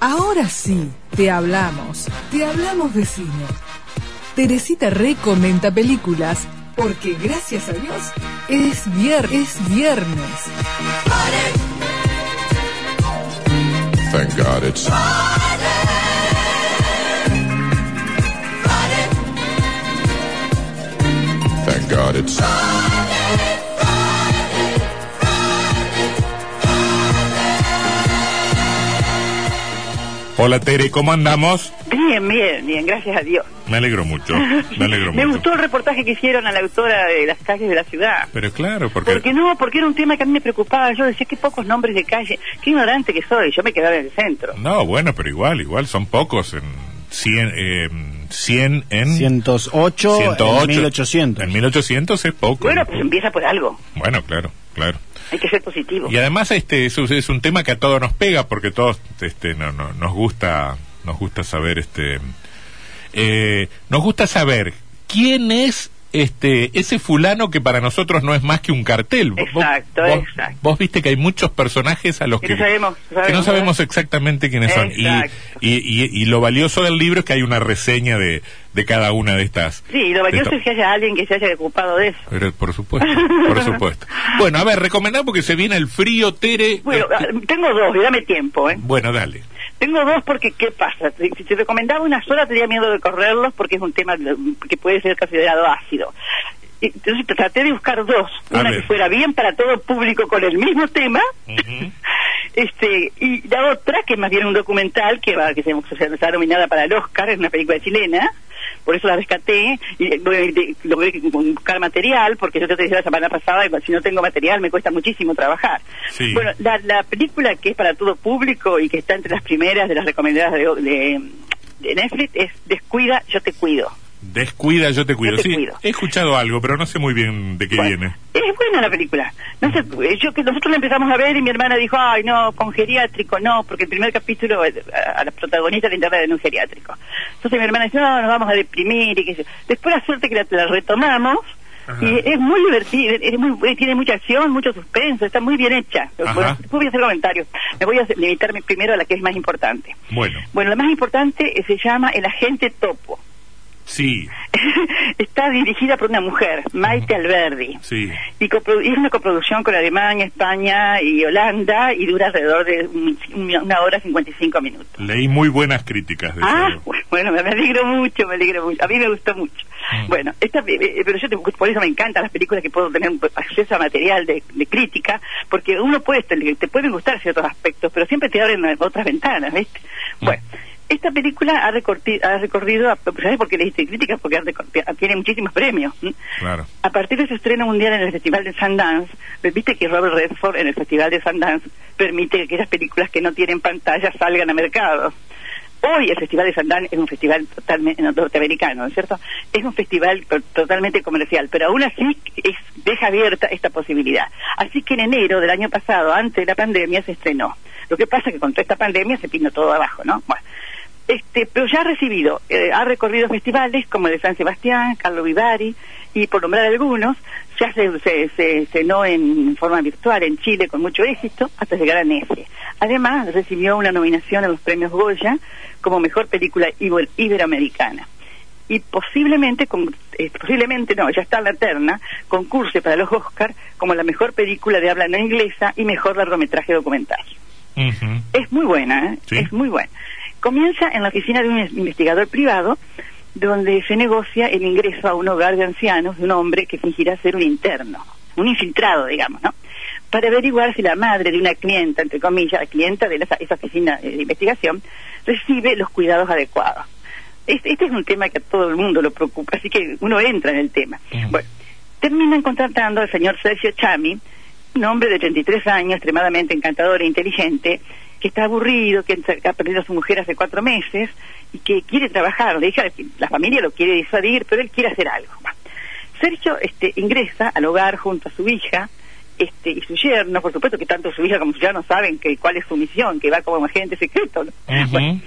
Ahora sí, te hablamos, te hablamos de cine. Teresita recomienda películas porque gracias a Dios es, vier es viernes. Thank God it's Thank God it's Hola Tere, ¿cómo andamos? Bien, bien, bien, gracias a Dios. Me alegro mucho, me alegro Me mucho. gustó el reportaje que hicieron a la autora de las calles de la ciudad. Pero claro, porque... Porque no, porque era un tema que a mí me preocupaba. Yo decía, qué pocos nombres de calle. Qué ignorante que soy. Yo me quedaba en el centro. No, bueno, pero igual, igual, son pocos en 100, eh, 100 en... 108, 108. en 1800. En 1800 es poco. Bueno, pues empieza por algo. Bueno, claro, claro. Hay que ser positivo. Y además este es, es un tema que a todos nos pega porque todos este no, no, nos gusta nos gusta saber este eh, nos gusta saber quién es este ese fulano que para nosotros no es más que un cartel. Vos- Exacto, vos, exacto. Vos viste que hay muchos personajes a los Que que, no sabemos, que no sabemos, sabemos ¿verdad? exactamente quiénes son. Y, y, y, y lo valioso del libro es que hay una reseña de, de cada una de estas. Sí, y lo valioso es que haya alguien que se haya ocupado de eso. Pero, por supuesto, por supuesto. Bueno, a ver, recomendá porque se viene el frío, Tere. Bueno, Este- ah, tengo dos, y dame tiempo, ¿eh? Bueno, dale. Tengo dos porque, ¿qué pasa? Si te recomendaba una sola, tenía miedo de correrlos porque es un tema que puede ser considerado ácido. Entonces traté de buscar dos, A una ver. que fuera bien para todo público con el mismo tema. Este y la otra que es más bien un documental que va que se, se está nominada para el Oscar, es una película chilena, por eso la rescaté y eh, bueno, de- logré buscar material porque yo te decía la semana pasada si no tengo material me cuesta muchísimo trabajar. Sí. Bueno, la, la película que es para todo público y que está entre las primeras de las recomendadas de, de, de Netflix es Descuida, yo te cuido. Descuida, yo te cuido. Yo te sí, cuido. he escuchado algo, pero no sé muy bien de qué Bueno, viene. Es buena la película. No sé, yo que nosotros la empezamos a ver y mi hermana dijo, ay, no, con geriátrico, no, porque el primer capítulo eh, a, a la protagonista le interna en un geriátrico. Entonces mi hermana dice, no, nos vamos a deprimir y qué sé yo. Después la suerte que la, la retomamos Ajá. y es muy divertida, es muy, tiene mucha acción, mucho suspenso, está muy bien hecha. Bueno, después voy a hacer comentarios. Me voy a limitarme primero a la que es más importante. Bueno, Bueno, la más importante eh, se llama El Agente Topo. Sí, está dirigida por una mujer, Maite Alberdi. sí. Y, es una coproducción con Alemania, España y Holanda y dura alrededor de un- un- una hora y 55 minutos. Leí muy buenas críticas de Ah, eso. bueno, me alegro mucho, me alegro mucho. A mí me gustó mucho. Mm. Bueno, esta, eh, eh, pero yo te- por eso me encantan las películas que puedo tener acceso a material de, de crítica, porque uno puede, te, te pueden gustar ciertos aspectos, pero siempre te abren otras ventanas, ¿viste? Mm. Esta película ha, recorti- ha recorrido, ¿sabes por qué le hice críticas? Porque tiene muchísimos premios. Claro. A partir de su estreno mundial en el Festival de Sundance, pues, viste que Robert Redford en el Festival de Sundance permite que esas películas que no tienen pantalla salgan a mercado. Hoy el Festival de Sundance es un festival totalmente norteamericano, ¿no es cierto? Es un festival to- totalmente comercial, pero aún así es, deja abierta esta posibilidad. Así que en enero del año pasado, antes de la pandemia, se estrenó. Lo que pasa es que con toda esta pandemia se vino todo abajo, ¿no? Bueno, este, pero ya ha recibido, eh, ha recorrido festivales como el de San Sebastián, Carlo Vivari, y por nombrar algunos, ya se, se, se estrenó en forma virtual en Chile con mucho éxito hasta llegar a Nefe. Además, recibió una nominación a los premios Goya como mejor película iber- iberoamericana. Y posiblemente, con- eh, posiblemente no, ya está en la terna, concurse para los Oscar como la mejor película de habla no inglesa y mejor largometraje documental. Es muy buena, ¿eh? Sí. es muy buena. Comienza en la oficina de un es- investigador privado, donde se negocia el ingreso a un hogar de ancianos de un hombre que fingirá ser un interno, un infiltrado, digamos, ¿no? Para averiguar si la madre de una clienta, entre comillas, la clienta de esa, esa oficina eh, de investigación, recibe los cuidados adecuados. Es- Este es un tema que a todo el mundo lo preocupa, así que uno entra en el tema. Bueno, terminan contratando al señor Sergio Chami, un hombre de 33 años, extremadamente encantador e inteligente, que está aburrido, que ha perdido a su mujer hace cuatro meses y que quiere trabajar. La, hija, la familia lo quiere disuadir, pero él quiere hacer algo. Sergio este, ingresa al hogar junto a su hija este, y su yerno, por supuesto que tanto su hija como su yerno saben que cuál es su misión, que va como agente secreto. ¿no? Bueno,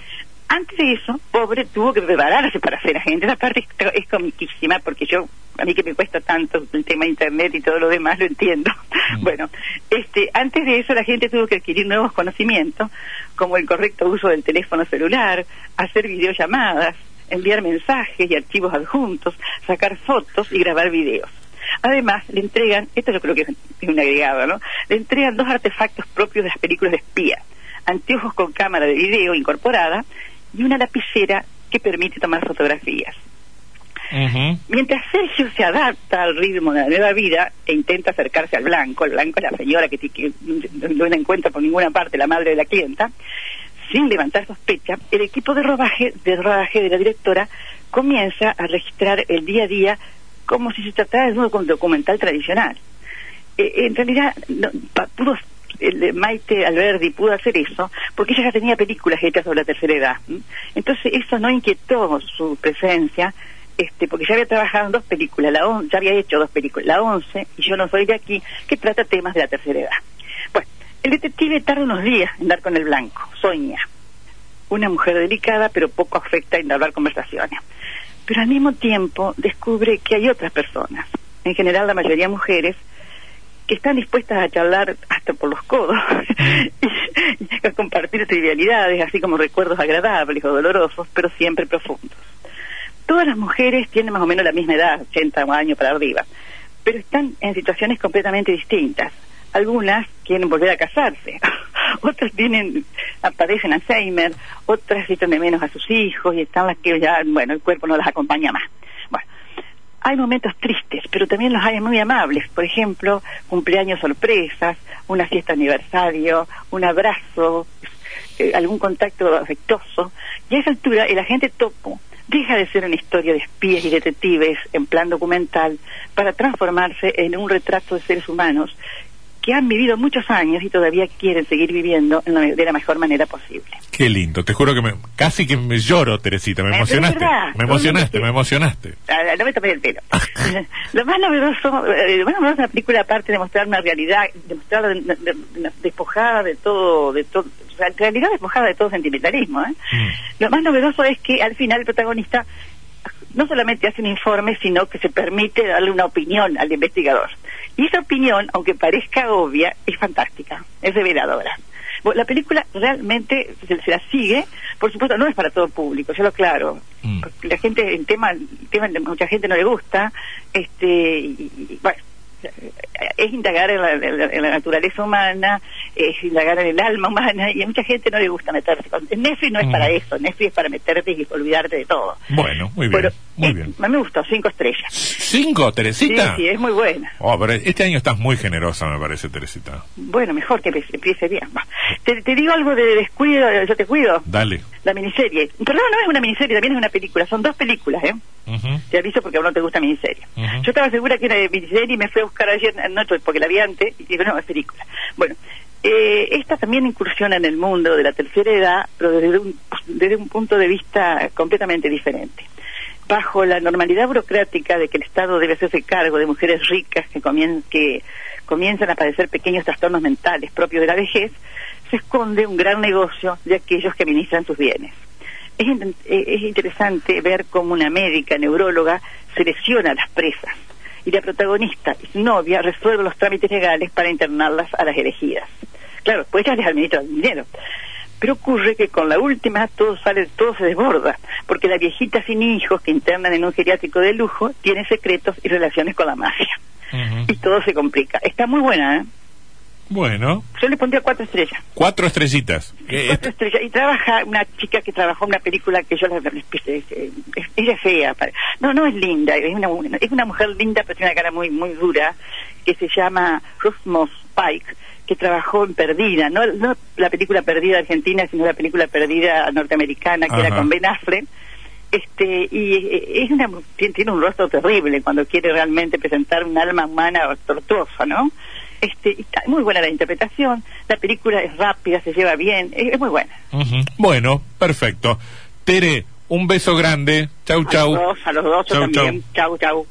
Antes de eso, pobre tuvo que prepararse para ser agente. Esa parte es, es comiquísima porque yo, a mí que me cuesta tanto el tema de internet y todo lo demás, lo entiendo. Bueno, este, antes de eso la gente tuvo que adquirir nuevos conocimientos, como el correcto uso del teléfono celular, hacer videollamadas, enviar mensajes y archivos adjuntos, sacar fotos y grabar videos. Además, le entregan, esto yo creo que es un agregado, ¿no? Le entregan dos artefactos propios de las películas de espía, anteojos con cámara de video incorporada y una lapicera que permite tomar fotografías. Mientras Sergio se adapta al ritmo de la nueva vida e intenta acercarse al blanco, el blanco es la señora que, que no la encuentra por ninguna parte, la madre de la clienta, sin levantar sospecha, el equipo de rodaje, de rodaje de la directora comienza a registrar el día a día como si se tratara de un docu- documental tradicional. Eh, en realidad, no, pa- pudo, el- Maite Alberdi pudo hacer eso porque ella ya tenía películas hechas sobre la tercera edad. Entonces, eso no inquietó su presencia, este, porque ya había trabajado en dos películas, la on- ya había hecho dos películas, la 11 y Yo no soy de aquí, que trata temas de la tercera edad. Bueno, el detective tarda unos días en dar con el blanco, Sonia, una mujer delicada pero poco afecta en hablar conversaciones. Pero al mismo tiempo descubre que hay otras personas, en general la mayoría mujeres, que están dispuestas a charlar hasta por los codos y a compartir trivialidades, así como recuerdos agradables o dolorosos, pero siempre profundos. Todas las mujeres tienen más o menos la misma edad, 80 años para arriba, pero están en situaciones completamente distintas. Algunas quieren volver a casarse, otras tienen, padecen Alzheimer, otras echan de menos a sus hijos y están las que ya, bueno, el cuerpo no las acompaña más. Hay momentos tristes, pero también los hay muy amables. Por ejemplo, cumpleaños sorpresas, una fiesta aniversario, un abrazo, eh, algún contacto afectuoso. Y a esa altura el agente topo deja de ser una historia de espías y detectives en plan documental para transformarse en un retrato de seres humanos que han vivido muchos años y todavía quieren seguir viviendo en la- de la mejor manera posible. Qué lindo, te juro que me, casi que me lloro, Teresita, me emocionaste. verdad, Me emocionaste, me emocionaste. Ah, no me tapé el pelo. lo más novedoso, eh, lo más novedoso de la película, aparte de mostrar una realidad, de mostrarla de- de- de- despojada de todo, de todo, realidad despojada de todo sentimentalismo, ¿eh? Mm. Lo más novedoso es que al final el protagonista no solamente hace un informe, sino que se permite darle una opinión al investigador. Y esa opinión, aunque parezca obvia, es fantástica, es reveladora. Bueno, la película realmente se, se la sigue, por supuesto no es para todo público, yo lo aclaro. Mm. Porque la gente, el tema, el tema de mucha gente no le gusta, este, y, y, bueno, es indagar en la, en la- en la naturaleza humana, es indagar en el alma humana, y a mucha gente no le gusta meterse. con- Netflix no es Mm. para eso, Netflix es para meterte y olvidarte de todo. Bueno, muy bien, Pero, muy bien. A mí me gustó, cinco estrellas. ¿Cinco, Sí, Teresita? sí, es muy buena. Oh, pero este año estás muy generosa, me parece, Teresita. Bueno, mejor que empiece- bien. Te, te digo algo de descuido, yo te cuido. Dale. La miniserie. Perdón, no es una miniserie, también es una película. Son dos películas, ¿eh? Te aviso porque a uno no te gusta miniserie. Yo estaba segura que era de miniserie y me fui a buscar ayer anoche porque la vi antes y digo, no, es película. Bueno, eh, esta también incursiona en el mundo de la tercera edad, pero desde un, desde un punto de vista completamente diferente. Bajo la normalidad burocrática de que el Estado debe hacerse cargo de mujeres ricas que, comien- que comienzan a padecer pequeños trastornos mentales propios de la vejez, se esconde un gran negocio de aquellos que administran sus bienes. Es, eh, es interesante ver cómo una médica neuróloga selecciona a las presas y la protagonista y su novia resuelven los trámites legales para internarlas a las elegidas. Claro, pues ella les administra el dinero. Pero ocurre que con la última todo sale, todo se desborda, porque la viejita sin hijos que internan en un geriátrico de lujo tiene secretos y relaciones con la mafia. Y todo se complica. Está muy buena, ¿eh? Bueno, Yo le pondría cuatro estrellas. cuatro estrellitas. Eh, Cuatro estrellas. Y trabaja una chica que trabajó en una película que yo la, ella es fea. No, no es linda, es una, es una mujer linda, pero tiene una cara muy muy dura, que se llama Rosmos Pike, que trabajó en Perdida, no, no la película Perdida argentina, sino la película Perdida norteamericana, que Ajá. era con Ben Affleck. Este, y eh, es una, tiene un rostro terrible cuando quiere realmente presentar un alma humana tortuosa, ¿no? Este, está muy buena la interpretación, la película es rápida, se lleva bien, es, es muy buena. Bueno, perfecto. Tere, un beso grande. Chau, A chau. los dos, a los dos, Chau, también. Chau, chau.